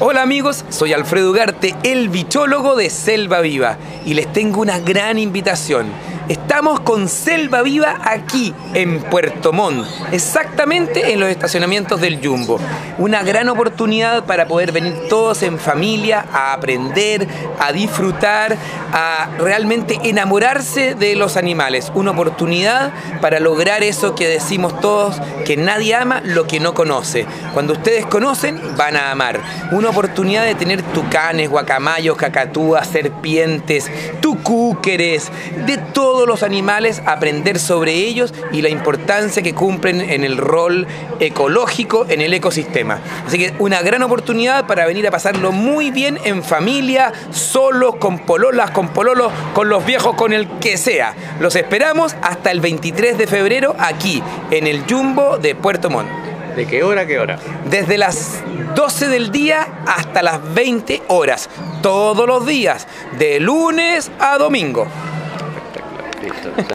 Hola amigos, soy Alfredo Ugarte, el bichólogo de Selva Viva. Y les tengo una gran invitación. Estamos con Selva Viva aquí en Puerto Montt, exactamente en los estacionamientos del Jumbo. Una gran oportunidad para poder venir todos en familia a aprender, a disfrutar, a realmente enamorarse de los animales. Una oportunidad para lograr eso que decimos todos, que nadie ama lo que no conoce. Cuando ustedes conocen, van a amar. Una oportunidad de tener tucanes, guacamayos, cacatúas, serpientes, tucúqueres, de todo todos los animales, aprender sobre ellos y la importancia que cumplen en el rol ecológico en el ecosistema. Así que una gran oportunidad para venir a pasarlo muy bien en familia, solos, con pololas, con pololos, con los viejos, con el que sea. Los esperamos hasta el 23 de febrero aquí en el Jumbo de Puerto Montt. ¿De qué hora a qué hora? Desde las 12 del día hasta las 20 horas, todos los días, de lunes a domingo. Listo.